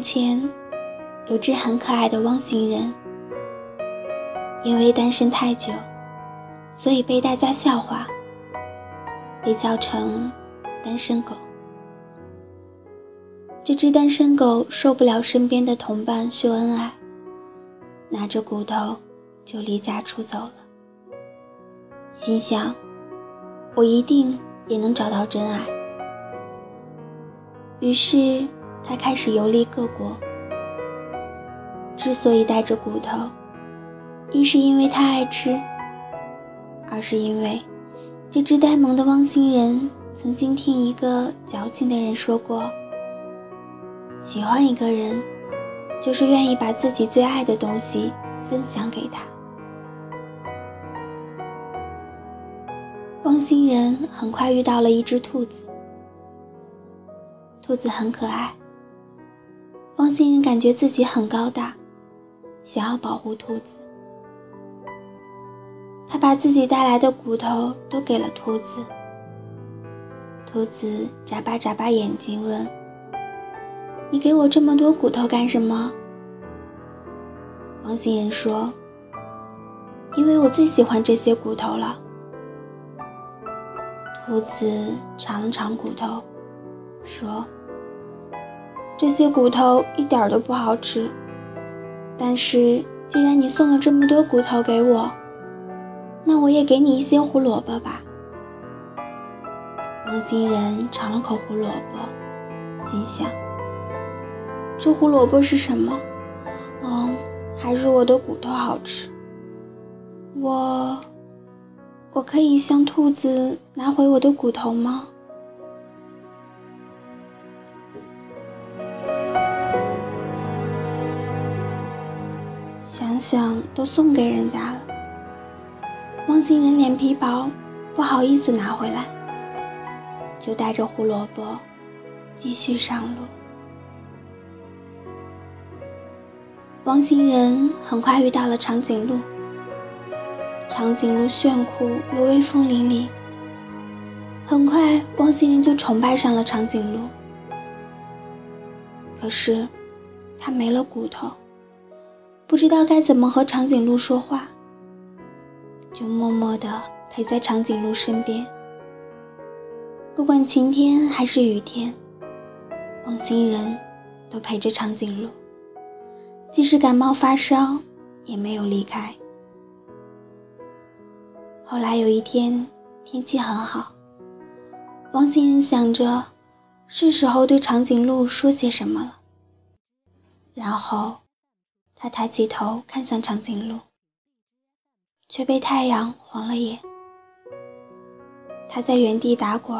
从前有只很可爱的汪星人，因为单身太久，所以被大家笑话，被叫成单身狗。这只单身狗受不了身边的同伴秀恩爱，拿着骨头就离家出走了。心想，我一定也能找到真爱。于是，他开始游历各国。之所以带着骨头，一是因为他爱吃，二是因为这只呆萌的汪星人曾经听一个矫情的人说过：喜欢一个人，就是愿意把自己最爱的东西分享给他。汪星人很快遇到了一只兔子，兔子很可爱。王星人感觉自己很高大，想要保护兔子。他把自己带来的骨头都给了兔子。兔子眨巴眨巴眼睛问：“你给我这么多骨头干什么？”王星人说：“因为我最喜欢这些骨头了。”兔子尝了尝骨头，说：“这些骨头一点都不好吃。但是既然你送了这么多骨头给我，那我也给你一些胡萝卜吧。”汪星人尝了口胡萝卜，心想：“这胡萝卜是什么？嗯，还是我的骨头好吃。我……”我可以向兔子拿回我的骨头吗？想想都送给人家了。汪星人脸皮薄，不好意思拿回来，就带着胡萝卜继续上路。汪星人很快遇到了长颈鹿。长颈鹿炫酷又威风凛凛，很快汪星人就崇拜上了长颈鹿。可是，他没了骨头，不知道该怎么和长颈鹿说话，就默默地陪在长颈鹿身边。不管晴天还是雨天，汪星人都陪着长颈鹿，即使感冒发烧，也没有离开。后来有一天，天气很好。汪星人想着，是时候对长颈鹿说些什么了。然后，他抬起头看向长颈鹿，却被太阳晃了眼。他在原地打滚，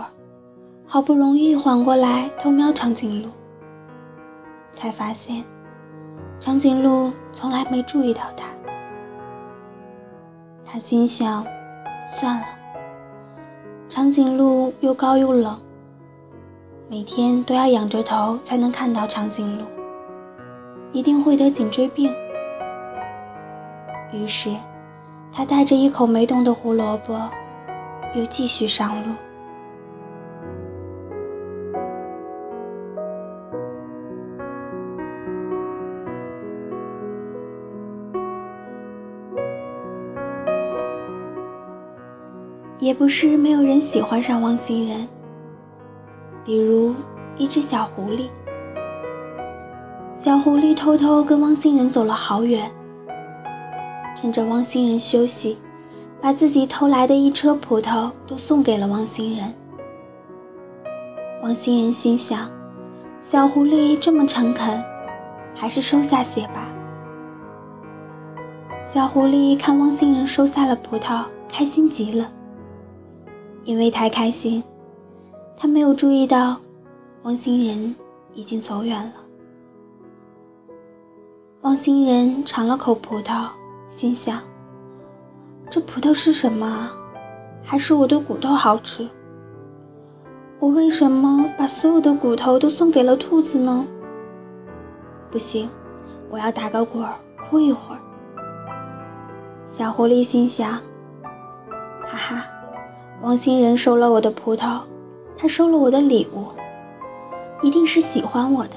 好不容易缓过来偷瞄长颈鹿，才发现，长颈鹿从来没注意到他。他心想。算了，长颈鹿又高又冷，每天都要仰着头才能看到长颈鹿，一定会得颈椎病。于是，他带着一口没动的胡萝卜，又继续上路。也不是没有人喜欢上汪星人，比如一只小狐狸。小狐狸偷偷跟汪星人走了好远，趁着汪星人休息，把自己偷来的一车葡萄都送给了汪星人。汪星人心想，小狐狸这么诚恳，还是收下些吧。小狐狸看汪星人收下了葡萄，开心极了。因为太开心，他没有注意到，汪星人已经走远了。汪星人尝了口葡萄，心想：这葡萄是什么？还是我的骨头好吃？我为什么把所有的骨头都送给了兔子呢？不行，我要打个滚儿，哭一会儿。小狐狸心想：哈哈。汪星人收了我的葡萄，他收了我的礼物，一定是喜欢我的。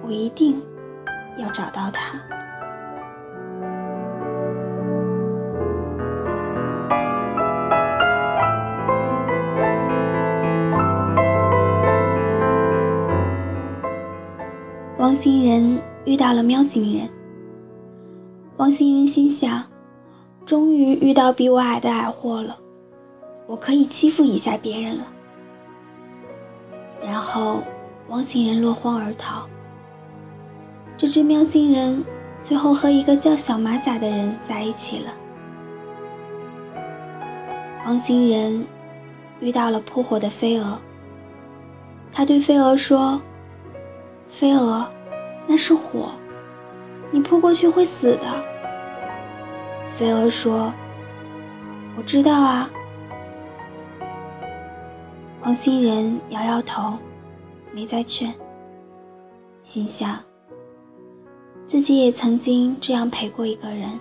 我一定要找到他。汪星人遇到了喵星人。汪星人心想：终于遇到比我矮的矮货了，我可以欺负一下别人了。然后，汪星人落荒而逃。这只喵星人最后和一个叫小马甲的人在一起了。汪星人遇到了扑火的飞蛾，他对飞蛾说：“飞蛾，那是火，你扑过去会死的。”飞蛾说：“我知道啊。”汪星人摇摇头，没再劝，心想。自己也曾经这样陪过一个人。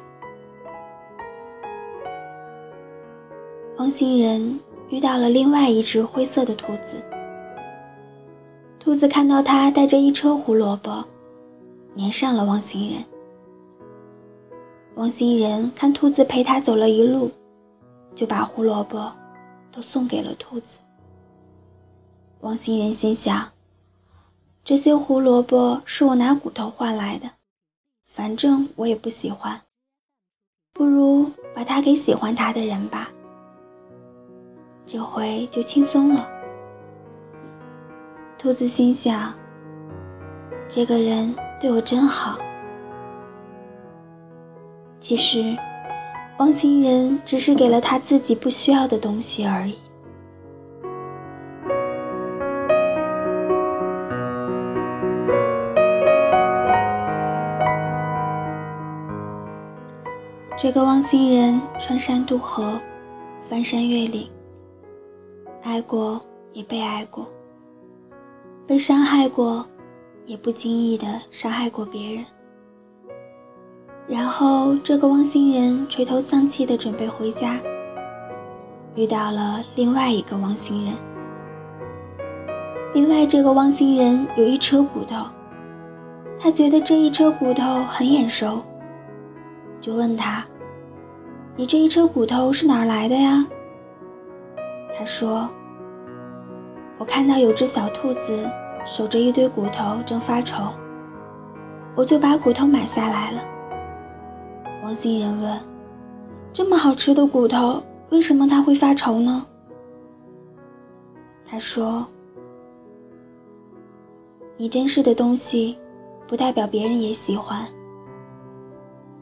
汪星人遇到了另外一只灰色的兔子。兔子看到他带着一车胡萝卜，粘上了汪星人。汪星人看兔子陪他走了一路，就把胡萝卜都送给了兔子。汪星人心想：这些胡萝卜是我拿骨头换来的。反正我也不喜欢，不如把它给喜欢它的人吧，这回就轻松了。兔子心想：这个人对我真好。其实，汪星人只是给了他自己不需要的东西而已。这个汪星人穿山渡河，翻山越岭，爱过也被爱过，被伤害过，也不经意的伤害过别人。然后，这个汪星人垂头丧气的准备回家，遇到了另外一个汪星人。另外，这个汪星人有一车骨头，他觉得这一车骨头很眼熟。就问他：“你这一车骨头是哪儿来的呀？”他说：“我看到有只小兔子守着一堆骨头正发愁，我就把骨头买下来了。”王星人问：“这么好吃的骨头，为什么它会发愁呢？”他说：“你珍视的东西，不代表别人也喜欢。”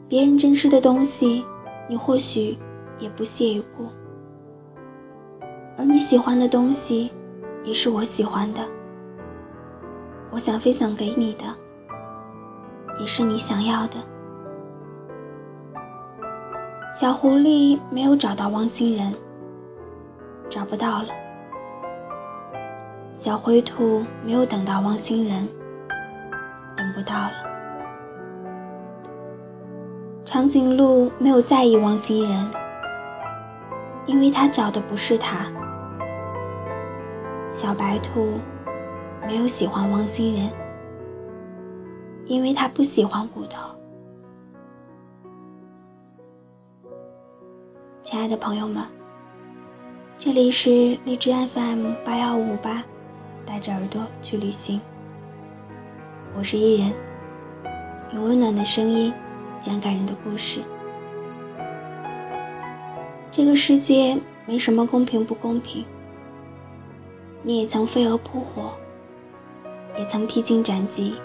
别人珍视的东西，你或许也不屑一顾；而你喜欢的东西，也是我喜欢的。我想分享给你的，也是你想要的。小狐狸没有找到汪星人，找不到了。小灰兔没有等到汪星人，等不到了。长颈鹿没有在意汪星人，因为他找的不是他。小白兔没有喜欢汪星人，因为他不喜欢骨头。亲爱的朋友们，这里是荔枝 FM 八幺五八，带着耳朵去旅行。我是伊人，用温暖的声音。讲感人的故事。这个世界没什么公平不公平。你也曾飞蛾扑火，也曾披荆斩棘，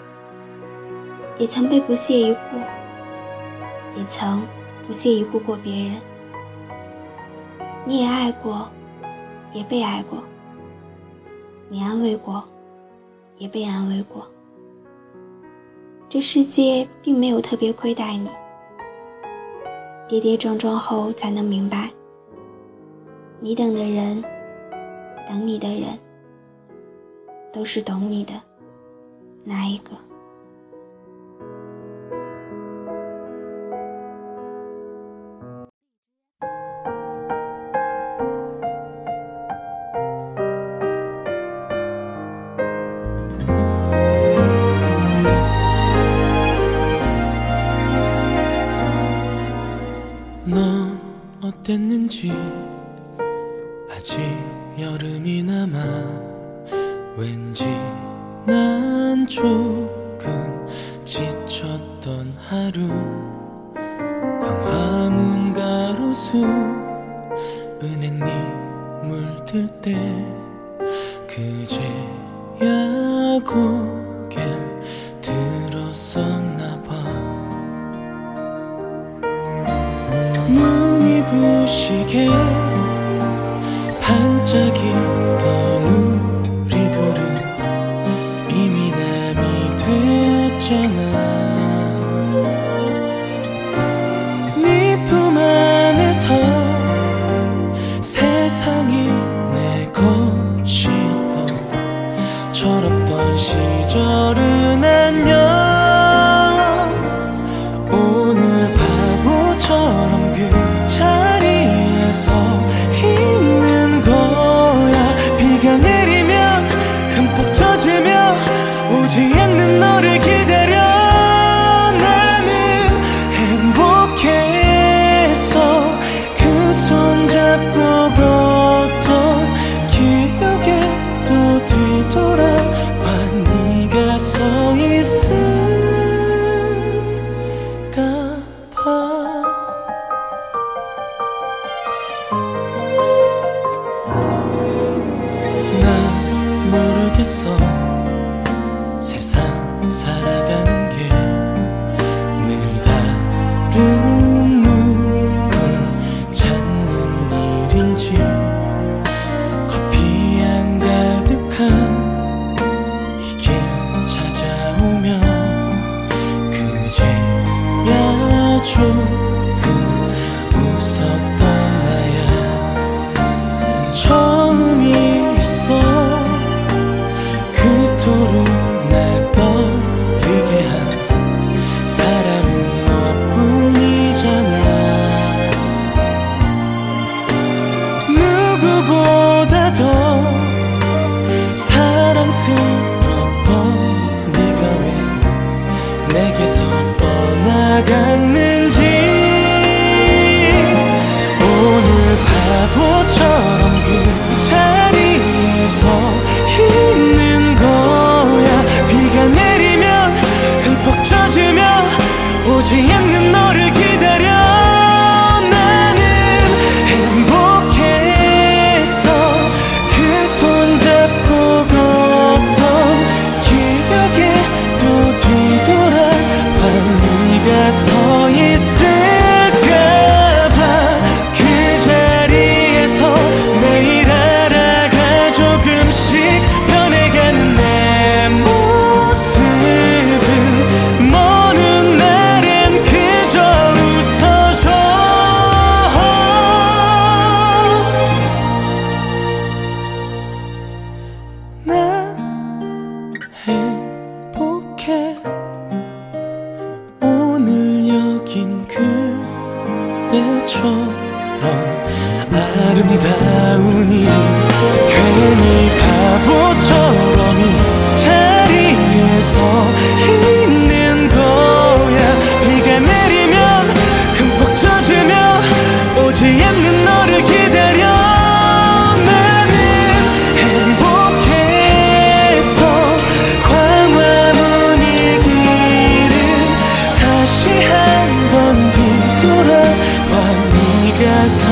也曾被不屑一顾，也曾不屑一顾过别人。你也爱过，也被爱过。你安慰过，也被安慰过。这世界并没有特别亏待你，跌跌撞撞后才能明白，你等的人，等你的人，都是懂你的那一个。 왠지 아직 여름이 남아 왠지 난 조금 지쳤던 하루 광화문 가로수 은행잎 물들 때 그제야 고개 들었었 지게. 나가는 尽烟 아름다운 일 괜히 바보처럼 이 자리에서 있는 거야. 비가 내리면 흠뻑 젖으며 오지 않는 너를 기다려. 나는 행복해서 광화문이 길을 다시 한 번 뒤돌아봐 네가 서